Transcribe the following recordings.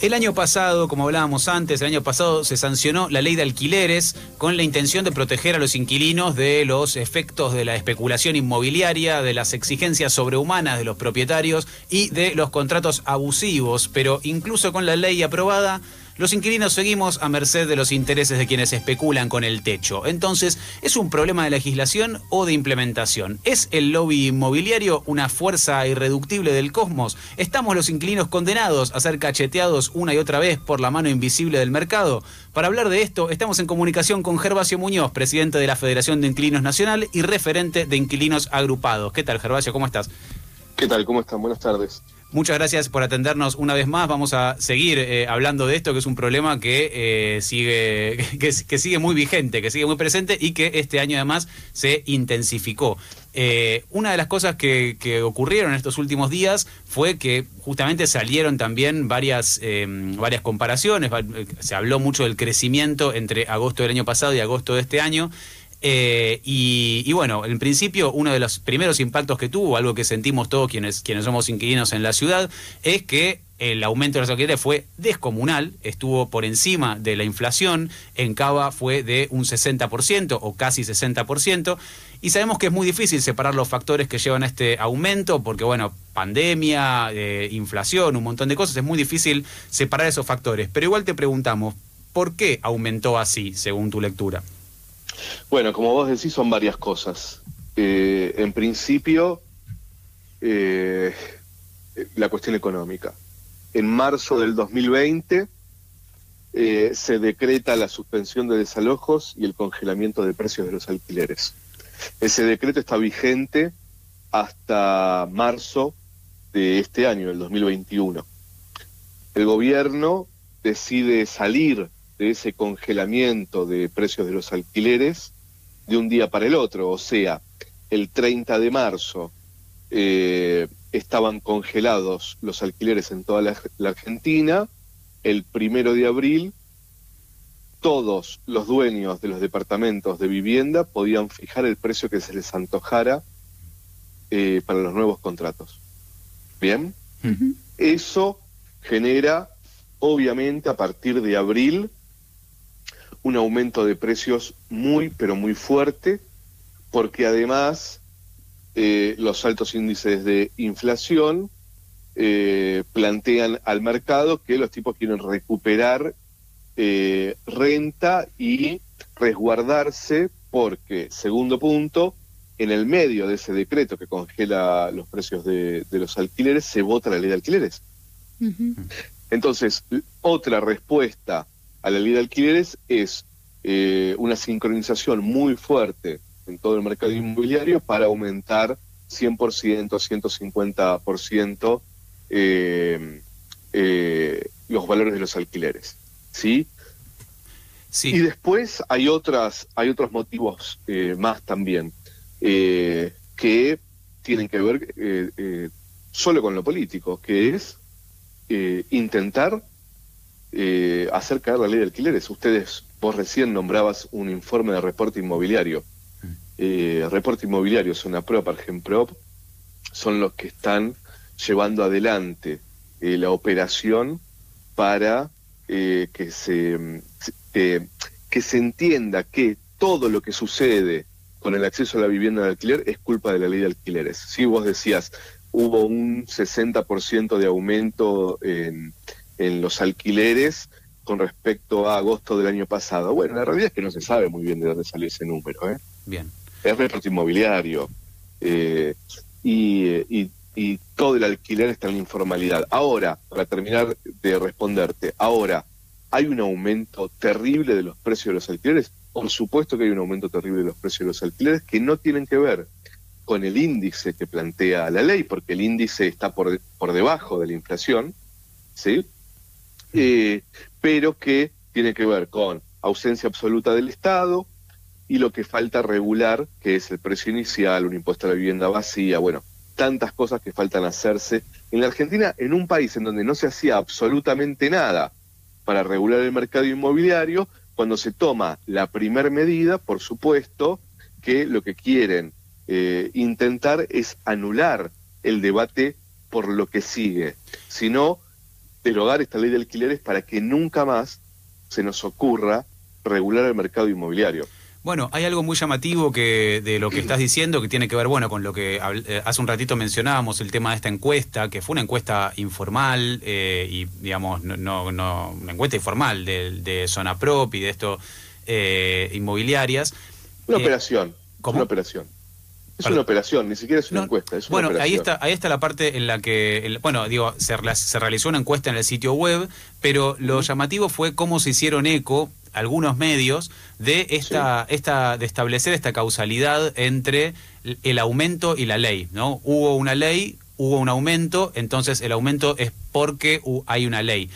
El año pasado, como hablábamos antes, el año pasado se sancionó la ley de alquileres con la intención de proteger a los inquilinos de los efectos de la especulación inmobiliaria, de las exigencias sobrehumanas de los propietarios y de los contratos abusivos. Pero incluso con la ley aprobada, los inquilinos seguimos a merced de los intereses de quienes especulan con el techo. Entonces, ¿es un problema de legislación o de implementación? ¿Es el lobby inmobiliario una fuerza irreductible del cosmos? ¿Estamos los inquilinos condenados a ser cacheteados una y otra vez por la mano invisible del mercado? Para hablar de esto, estamos en comunicación con Gervasio Muñoz, presidente de la Federación de Inquilinos Nacional y referente de Inquilinos Agrupados. ¿Qué tal, Gervasio? ¿Cómo estás? ¿Qué tal? ¿Cómo están? Buenas tardes. Muchas gracias por atendernos una vez más. Vamos a seguir eh, hablando de esto, que es un problema que, eh, sigue, que, sigue muy vigente, que sigue muy presente y que este año además se intensificó. Eh, una de las cosas que, ocurrieron en estos últimos días fue que justamente salieron también varias, varias comparaciones. Se habló mucho del crecimiento entre agosto del año pasado y agosto de este año. Eh, y, bueno, en principio uno de los primeros impactos que tuvo, algo que sentimos todos quienes, quienes somos inquilinos en la ciudad, es que el aumento de los alquileres fue descomunal, estuvo por encima de la inflación, en Cava fue de un 60% o casi 60%, y sabemos que es muy difícil separar los factores que llevan a este aumento, porque bueno, pandemia, eh, inflación, un montón de cosas, es muy difícil separar esos factores, pero igual te preguntamos, ¿por qué aumentó así, según tu lectura? Bueno, como vos decís, son varias cosas. Eh, en principio, eh, la cuestión económica. En marzo del 2020 eh, se decreta la suspensión de desalojos y el congelamiento de precios de los alquileres. Ese decreto está vigente hasta marzo de este año, del 2021. El gobierno decide salir de ese congelamiento de precios de los alquileres de un día para el otro. O sea, el 30 de marzo eh, estaban congelados los alquileres en toda la, Argentina. El primero de abril, todos los dueños de los departamentos de vivienda podían fijar el precio que se les antojara eh, para los nuevos contratos. Bien, eso genera, obviamente, a partir de abril, un aumento de precios muy, pero muy fuerte, porque además eh, los altos índices de inflación eh, plantean al mercado que los tipos quieren recuperar eh, renta y resguardarse porque, segundo punto, en el medio de ese decreto que congela los precios de, los alquileres, se vota la ley de alquileres. Entonces, otra respuesta a la ley de alquileres es eh, una sincronización muy fuerte en todo el mercado inmobiliario para aumentar 100%, 150% eh, eh, los valores de los alquileres. ¿sí? Sí. Y después hay, otras, hay otros motivos eh, más también que tienen que ver solo con lo político, que es intentar eh, hacer caer la ley de alquileres. Ustedes, vos recién nombrabas un informe de reporte inmobiliario. Mm. Eh, reporte inmobiliario, son APROP, Argenprop, son los que están llevando adelante eh, la operación para eh, que, se, que se entienda que todo lo que sucede con el acceso a la vivienda de alquiler es culpa de la ley de alquileres. Si vos decías, hubo un 60% de aumento en en los alquileres con respecto a agosto del año pasado. Bueno, la realidad es que no se sabe muy bien de dónde salió ese número. ¿eh? Bien. Es reporte inmobiliario. Eh, y, todo el alquiler está en la informalidad. Ahora, para terminar de responderte, ahora, ¿hay un aumento terrible de los precios de los alquileres? Por supuesto que hay un aumento terrible de los precios de los alquileres que no tienen que ver con el índice que plantea la ley, porque el índice está por, por debajo de la inflación, ¿sí? Eh, pero que tiene que ver con ausencia absoluta del Estado y lo que falta regular, que es el precio inicial, un impuesto a la vivienda vacía, bueno, tantas cosas que faltan hacerse. En la Argentina, en un país en donde no se hacía absolutamente nada para regular el mercado inmobiliario, cuando se toma la primer medida, por supuesto, que lo que quieren eh, intentar es anular el debate por lo que sigue, sino derogar esta ley de alquileres para que nunca más se nos ocurra regular el mercado inmobiliario. Bueno, hay algo muy llamativo que de lo que estás diciendo que tiene que ver, bueno, con lo que eh, hace un ratito mencionábamos, el tema de esta encuesta, que fue una encuesta informal eh, y, digamos, no, no, una encuesta informal de, de Zona Prop y de esto eh, inmobiliarias. Una operación. ¿Cómo? Una operación. Es una operación, ni siquiera es una encuesta. Es bueno, ahí está, ahí está la parte en la que, bueno, digo, se, se, realizó una encuesta en el sitio web, pero lo llamativo fue cómo se hicieron eco algunos medios de esta, esta, de establecer esta causalidad entre el aumento y la ley, ¿no? Hubo una ley, hubo un aumento, entonces el aumento es porque hay una ley.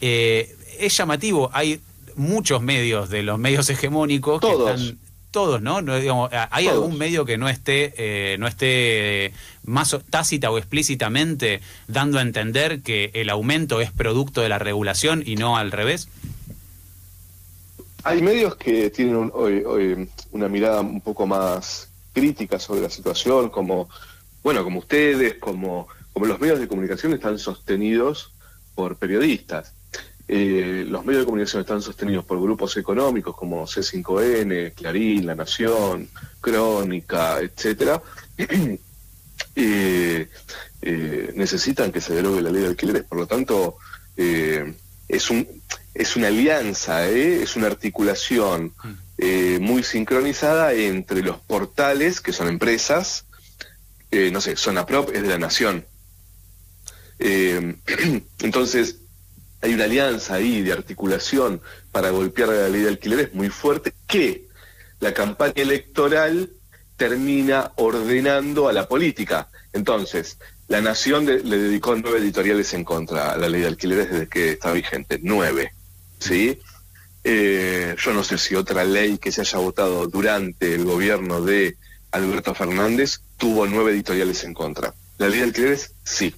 Eh, es llamativo, hay muchos medios de los medios hegemónicos que están todos, ¿no? digamos, ¿Hay algún medio que no esté, eh, no esté más tácita o explícitamente dando a entender que el aumento es producto de la regulación y no al revés? Hay medios que tienen hoy, una mirada un poco más crítica sobre la situación, como, bueno, como ustedes, como, como los medios de comunicación están sostenidos por periodistas. Eh, los medios de comunicación están sostenidos por grupos económicos como C5N, Clarín, La Nación, Crónica, etcétera. Eh, eh, necesitan que se derogue la ley de alquileres, por lo tanto es un es una alianza, es una articulación muy sincronizada entre los portales que son empresas, no sé, Zona Prop es de la Nación. entonces hay una alianza ahí de articulación para golpear la ley de alquileres muy fuerte que la campaña electoral termina ordenando a la política. Entonces, la Nación le dedicó nueve editoriales en contra a la ley de alquileres desde que está vigente, nueve, ¿sí? Eh, yo no sé si otra ley que se haya votado durante el gobierno de Alberto Fernández tuvo nueve editoriales en contra. La ley de alquileres, sí.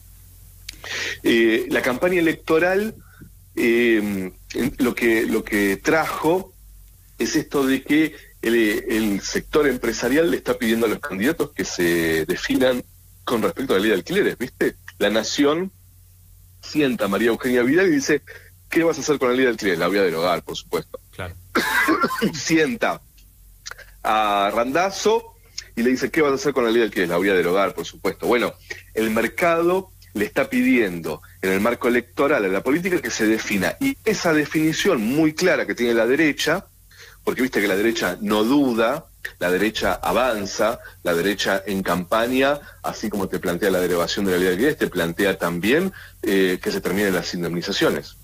Eh, la campaña electoral eh, lo, que, lo que trajo es esto de que el, sector empresarial le está pidiendo a los candidatos que se definan con respecto a la ley de alquileres, ¿viste? La nación sienta a María Eugenia Vidal y dice, ¿qué vas a hacer con la ley de alquileres? La voy a derogar, por supuesto. Claro. sienta a Randazo y le dice, ¿qué vas a hacer con la ley de alquileres? La voy a derogar, por supuesto. Bueno, el mercado le está pidiendo en el marco electoral a la política que se defina. Y esa definición muy clara que tiene la derecha, porque viste que la derecha no duda, la derecha avanza, la derecha en campaña, así como te plantea la derogación de la ley de alquileres, te plantea también eh, que se terminen las indemnizaciones.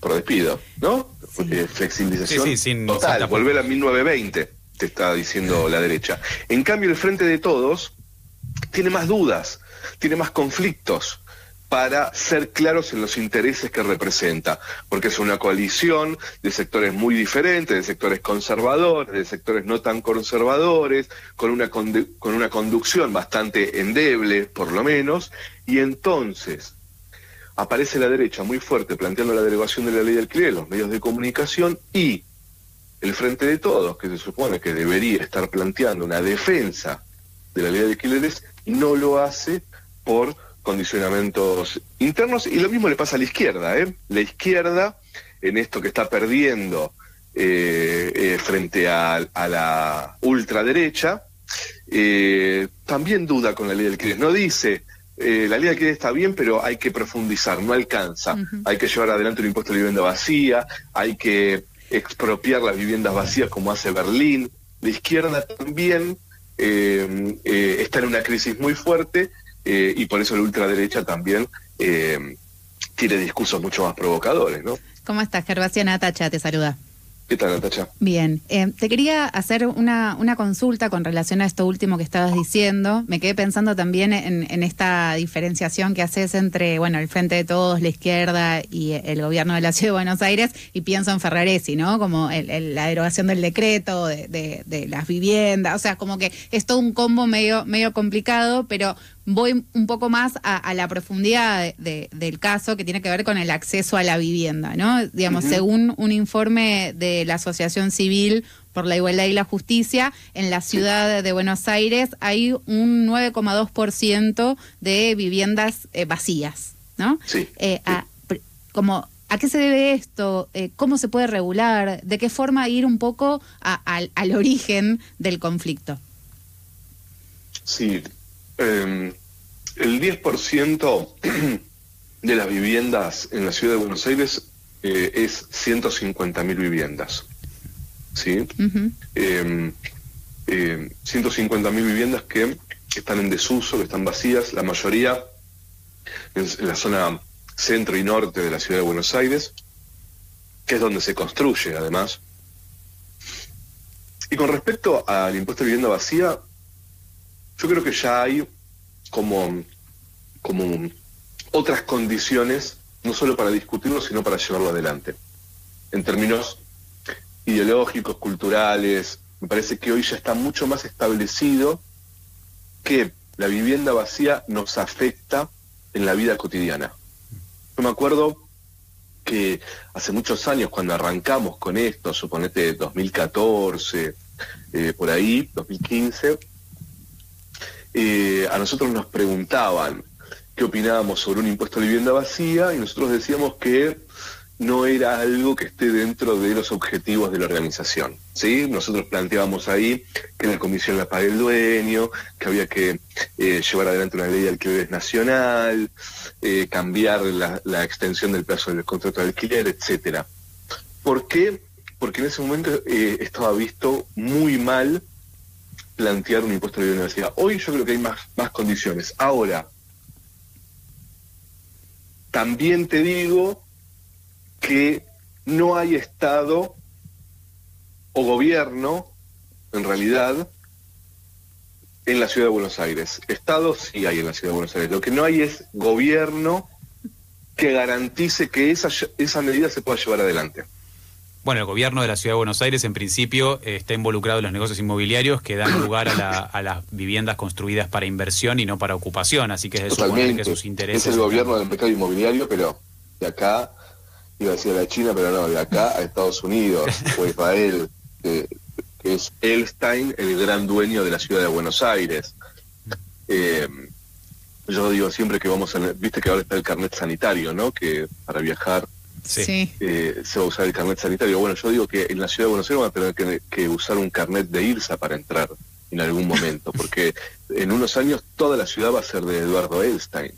Por despido, ¿no? Eh, flexibilización total, volver a 1920, te está diciendo la derecha. En cambio, el Frente de Todos tiene más dudas, tiene más conflictos para ser claros en los intereses que representa, porque es una coalición de sectores muy diferentes, de sectores conservadores, de sectores no tan conservadores, con una, con una conducción bastante endeble, por lo menos, y entonces aparece la derecha muy fuerte planteando la derogación de la ley del alquiler, los medios de comunicación y el Frente de Todos, que se supone que debería estar planteando una defensa de la ley de alquileres, no lo hace por condicionamientos internos y lo mismo le pasa a la izquierda. ¿eh? La izquierda, en esto que está perdiendo eh, eh, frente a, la ultraderecha, eh, también duda con la ley del alquiler. No dice, la ley del alquiler está bien, pero hay que profundizar, no alcanza. Hay que llevar adelante un impuesto de vivienda vacía, hay que expropiar las viviendas vacías como hace Berlín. La izquierda también está en una crisis muy fuerte eh, y por eso la ultraderecha también eh, tiene discursos mucho más provocadores, ¿no? ¿Cómo estás, Gervasio Natacha? Te saluda. ¿Qué tal, Natacha? Bien, eh, te quería hacer una, una, consulta con relación a esto último que estabas diciendo. Me quedé pensando también en, esta diferenciación que haces entre, bueno, el Frente de Todos, la izquierda y el gobierno de la Ciudad de Buenos Aires, y pienso en Ferraresi, ¿no? Como la derogación del decreto, de, de, las viviendas, o sea, como que es todo un combo medio, medio complicado, pero voy un poco más a, la profundidad del caso que tiene que ver con el acceso a la vivienda, ¿no? Digamos, según un informe de la Asociación Civil por la Igualdad y la Justicia, en la ciudad de Buenos Aires hay un 9,2% de viviendas eh, vacías, ¿no? Sí. Eh, a, como, ¿A qué se debe esto? Eh, ¿Cómo se puede regular? ¿De qué forma ir un poco al origen del conflicto? Sí, eh, el 10% de las viviendas en la ciudad de Buenos Aires eh, es 150.000 viviendas. ¿Sí? Uh 150.000 viviendas que están en desuso, que están vacías, la mayoría en, la zona centro y norte de la ciudad de Buenos Aires, que es donde se construye además. Y con respecto al impuesto de vivienda vacía, yo creo que ya hay como, como otras condiciones, no solo para discutirlo, sino para llevarlo adelante. En términos ideológicos, culturales, me parece que hoy ya está mucho más establecido que la vivienda vacía nos afecta en la vida cotidiana. Yo me acuerdo que hace muchos años cuando arrancamos con esto, suponete 2014, eh, por ahí, 2015, eh, a nosotros nos preguntaban qué opinábamos sobre un impuesto de vivienda vacía y nosotros decíamos que no era algo que esté dentro de los objetivos de la organización. ¿sí? Nosotros planteábamos ahí que la comisión la pague el dueño, que había que eh, llevar adelante una ley de alquileres nacional, eh, cambiar la, extensión del plazo del contrato de alquiler, etcétera. ¿Por qué? Porque en ese momento estaba visto muy mal plantear un impuesto de universidad. Hoy yo creo que hay más, más condiciones. Ahora, también te digo que no hay Estado o gobierno, en realidad, en la ciudad de Buenos Aires. Estado sí hay en la ciudad de Buenos Aires. Lo que no hay es gobierno que garantice que esa, esa medida se pueda llevar adelante. Bueno, el gobierno de la Ciudad de Buenos Aires en principio está involucrado en los negocios inmobiliarios que dan lugar a, las viviendas construidas para inversión y no para ocupación, así que es de suponer que sus intereses... Es el gobierno del mercado inmobiliario, pero de acá, iba a decir a la China, pero no, de acá a Estados Unidos o Israel, que, es Elstein el gran dueño de la Ciudad de Buenos Aires. Eh, yo digo siempre que vamos a... Viste que ahora está el carnet sanitario, ¿no? Que para viajar Sí. Eh, se va a usar el carnet sanitario. Bueno, yo digo que en la ciudad de Buenos Aires van a tener que, usar un carnet de IRSA para entrar en algún momento, porque en unos años toda la ciudad va a ser de Eduardo Elstein.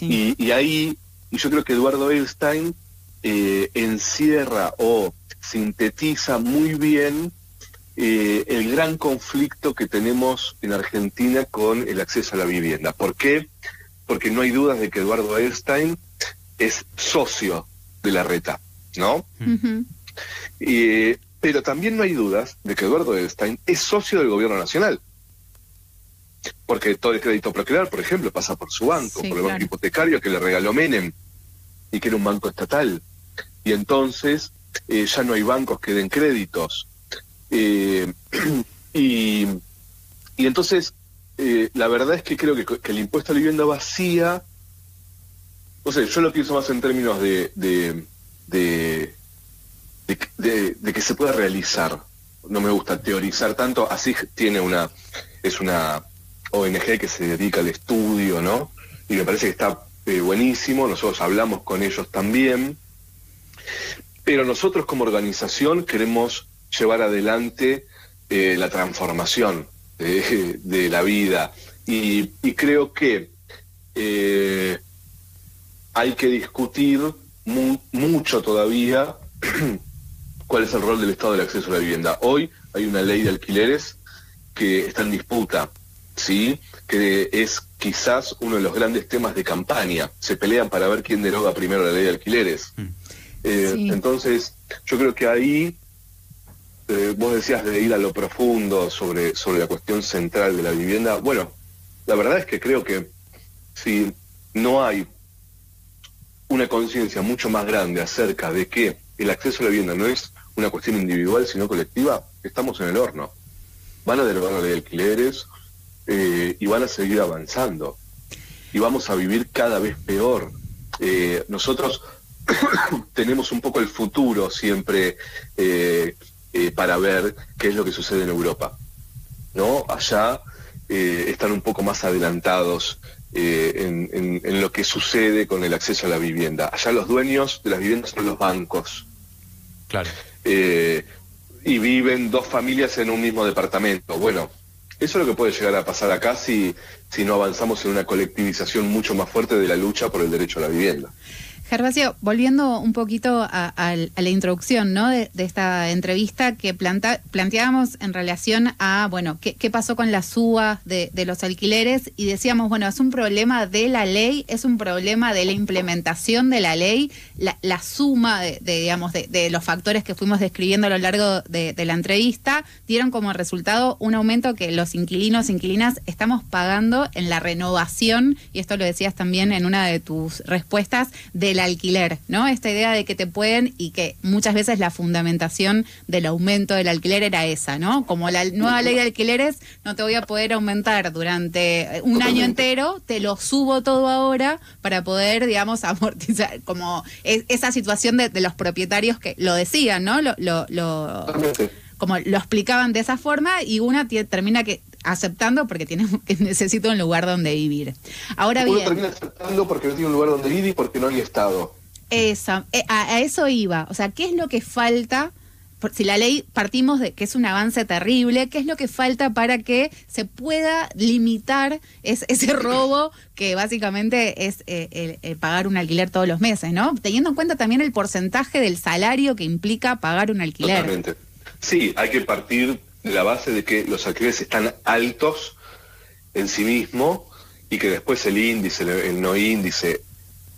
Y, ahí, y yo creo que Eduardo Elstein eh, encierra o sintetiza muy bien eh, el gran conflicto que tenemos en Argentina con el acceso a la vivienda. ¿Por qué? Porque no hay dudas de que Eduardo Elstein es socio de la reta, ¿no? pero también no hay dudas de que Eduardo Edelstein es socio del gobierno nacional. Porque todo el crédito procrear, por ejemplo, pasa por su banco, por el banco hipotecario que le regaló Menem y que era un banco estatal. Y entonces eh, ya no hay bancos que den créditos. Eh, y, entonces, eh, la verdad es que creo que, que el impuesto a la vivienda vacía no sé, yo lo pienso más en términos de, de, de, que se pueda realizar. No me gusta teorizar tanto, así tiene una, es una ONG que se dedica al estudio, ¿no? Y me parece que está eh, buenísimo, nosotros hablamos con ellos también, pero nosotros como organización queremos llevar adelante eh, la transformación de, la vida y, creo que eh, hay que discutir mucho todavía cuál es el rol del Estado del acceso a la vivienda. Hoy hay una ley de alquileres que está en disputa, ¿sí? que es quizás uno de los grandes temas de campaña. Se pelean para ver quién deroga primero la ley de alquileres. Mm. Eh, entonces, yo creo que ahí eh, vos decías de ir a lo profundo sobre, sobre la cuestión central de la vivienda. Bueno, la verdad es que creo que si no hay una conciencia mucho más grande acerca de que el acceso a la vivienda no es una cuestión individual, sino colectiva, estamos en el horno. Van a derogar la alquileres eh, y van a seguir avanzando. Y vamos a vivir cada vez peor. Eh, nosotros tenemos un poco el futuro siempre eh, para ver qué es lo que sucede en Europa. ¿no? Allá están un poco más adelantados en, en, lo que sucede con el acceso a la vivienda. Allá los dueños de las viviendas son los bancos. Claro. Eh, y viven dos familias en un mismo departamento. Bueno, eso es lo que puede llegar a pasar acá si, si no avanzamos en una colectivización mucho más fuerte de la lucha por el derecho a la vivienda. Gervasio, volviendo un poquito a, la introducción ¿no? de, esta entrevista que planteábamos en relación a, bueno, qué, pasó con la suba de, los alquileres y decíamos, bueno, es un problema de la ley, es un problema de la implementación de la ley, la, suma de, digamos, de, los factores que fuimos describiendo a lo largo de, la entrevista dieron como resultado un aumento que los inquilinos, inquilinas estamos pagando en la renovación, y esto lo decías también en una de tus respuestas, de alquiler, ¿no? Esta idea de que te pueden y que muchas veces la fundamentación del aumento del alquiler era esa, ¿no? Como la nueva ley de alquileres, no te voy a poder aumentar durante un año entero, te lo subo todo ahora para poder, digamos, amortizar, como esa situación de, los propietarios que lo decían, ¿no? Lo, lo, como lo explicaban de esa forma y una termina que aceptando porque tiene, necesito un lugar donde vivir. Ahora Uno bien. termina aceptando porque no tiene un lugar donde vivir y porque no hay Estado. Esa, eh, a, eso iba. O sea, ¿qué es lo que falta? si la ley partimos de que es un avance terrible, ¿qué es lo que falta para que se pueda limitar ese robo que básicamente es eh, pagar un alquiler todos los meses, ¿no? Teniendo en cuenta también el porcentaje del salario que implica pagar un alquiler. Totalmente. Sí, hay que partir la base de que los alquileres están altos en sí mismo y que después el índice, el, no índice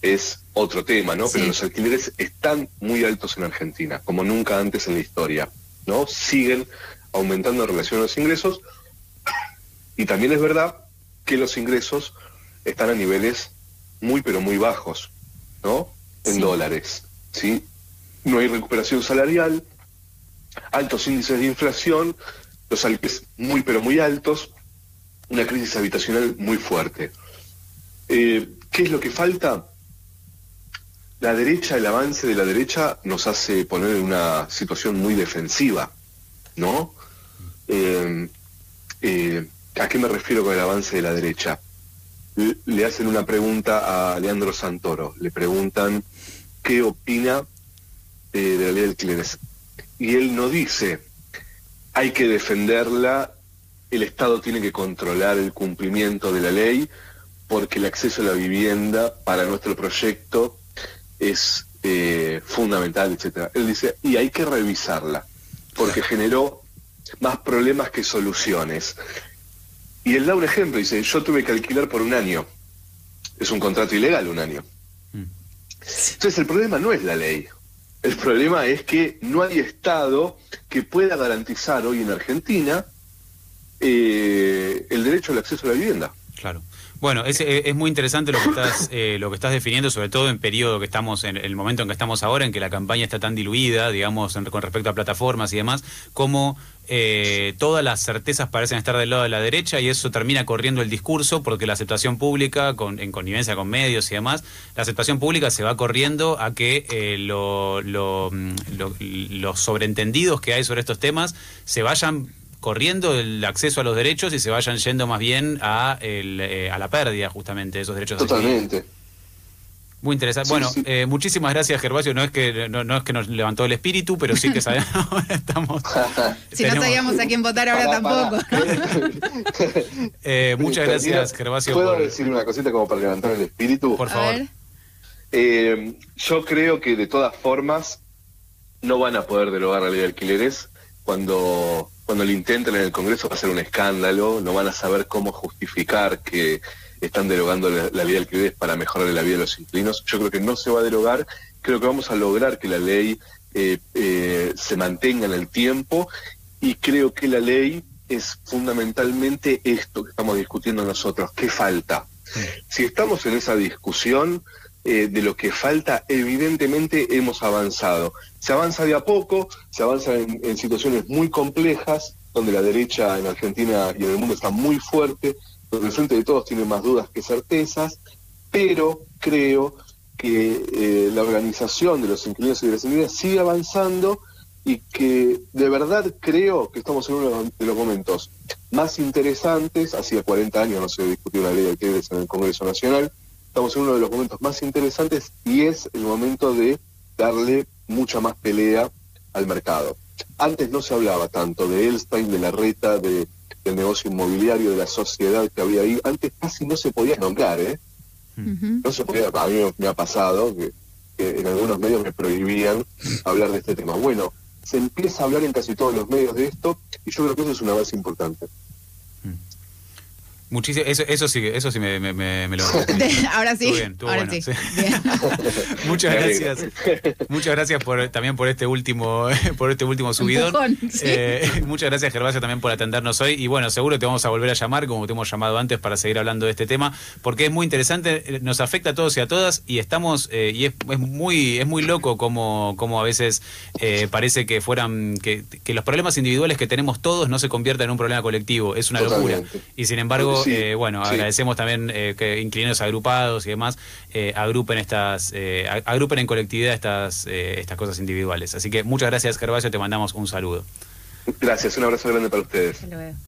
es otro tema, ¿no? Pero los alquileres están muy altos en Argentina, como nunca antes en la historia, ¿no? Siguen aumentando en relación a los ingresos y también es verdad que los ingresos están a niveles muy pero muy bajos, ¿no? En dólares, ¿sí? No hay recuperación salarial, altos índices de inflación, los alquileres muy pero muy altos, una crisis habitacional muy fuerte. Eh, ¿Qué es lo que falta? La derecha, el avance de la derecha nos hace poner en una situación muy defensiva, ¿no? Eh, eh, ¿A qué me refiero con el avance de la derecha? Le hacen una pregunta a Leandro Santoro, le preguntan qué opina de la ley de alquileres y él no dice hay que defenderla, el Estado tiene que controlar el cumplimiento de la ley porque el acceso a la vivienda para nuestro proyecto es eh, fundamental, etcétera. Él dice, y hay que revisarla, porque generó más problemas que soluciones. Y él da un ejemplo, dice, yo tuve que alquilar por un año. Es un contrato ilegal un año. Mm. Entonces el problema no es la ley, el problema es que no hay Estado que pueda garantizar hoy en Argentina eh, el derecho al acceso a la vivienda. Claro. Bueno, es, es, muy interesante lo que estás eh, lo que estás definiendo, sobre todo en periodo que estamos en el momento en que estamos ahora, en que la campaña está tan diluida, digamos, con respecto a plataformas y demás, como eh, todas las certezas parecen estar del lado de la derecha y eso termina corriendo el discurso porque la aceptación pública, con, en connivencia con medios y demás, la aceptación pública se va corriendo a que eh, lo, mm, los sobreentendidos que hay sobre estos temas se vayan corriendo el acceso a los derechos y se vayan yendo más bien a, el, eh, a la pérdida justamente de esos derechos. Totalmente. Muy interesante. bueno, Eh, muchísimas gracias, Gervasio. No es que no, es que nos levantó el espíritu, pero sí que sabemos, estamos. si no sabíamos a quién votar ahora tampoco. eh, muchas gracias, Gervasio. ¿Puedo decir una cosita como para levantar el espíritu? Por favor. Eh, yo creo que de todas formas no van a poder derogar la ley de alquileres cuando cuando lo intenten en el Congreso va a ser un escándalo, no van a saber cómo justificar que están derogando la, ley de alquileres para mejorar la vida de los inquilinos. Yo creo que no se va a derogar, creo que vamos a lograr que la ley eh, eh, se mantenga en el tiempo y creo que la ley es fundamentalmente esto que estamos discutiendo nosotros, ¿qué falta? Si estamos en esa discusión eh, de lo que falta, evidentemente hemos avanzado. Se avanza de a poco, se avanza en, situaciones muy complejas, donde la derecha en Argentina y en el mundo está muy fuerte, donde el frente de todos tiene más dudas que certezas, pero creo que eh, la organización de los inquilinos y de las inquilinas sigue avanzando y que de verdad creo que estamos en uno de los momentos más interesantes, hacía 40 años no se discutió la ley de alquileres en el Congreso Nacional, estamos en uno de los momentos más interesantes y es el momento de darle mucha más pelea al mercado. Antes no se hablaba tanto de Elstein, de la reta, de, del negocio inmobiliario, de la sociedad que había ahí. Antes casi no se podía nombrar, ¿eh? No se podía, a mí me ha pasado que, que en algunos medios me prohibían hablar de este tema. Bueno, se empieza a hablar en casi todos los medios de esto y yo creo que eso es una base importante. Muchísimo, eso, eso sí, eso sí me, me, me, me lo. Ahora sí. Estuvo bien, estuvo Ahora bueno, sí. sí. Bien. Muchas gracias. Muchas gracias por también por este último por este último subidón. Empujón, sí. Eh, muchas gracias Gervasio también por atendernos hoy y bueno, seguro te vamos a volver a llamar como te hemos llamado antes para seguir hablando de este tema porque es muy interesante, eh, nos afecta a todos y a todas y estamos eh, y es, es muy es muy loco como como a veces eh, parece que fueran que, que los problemas individuales que tenemos todos no se conviertan en un problema colectivo, es una locura. Y sin embargo, Sí, eh, bueno, sí. agradecemos también eh, que inquilinos agrupados y demás eh, agrupen estas eh, ag- agrupen en colectividad estas eh, estas cosas individuales. Así que muchas gracias, Gervasio, te mandamos un saludo. Gracias, un abrazo grande para ustedes. Hasta luego.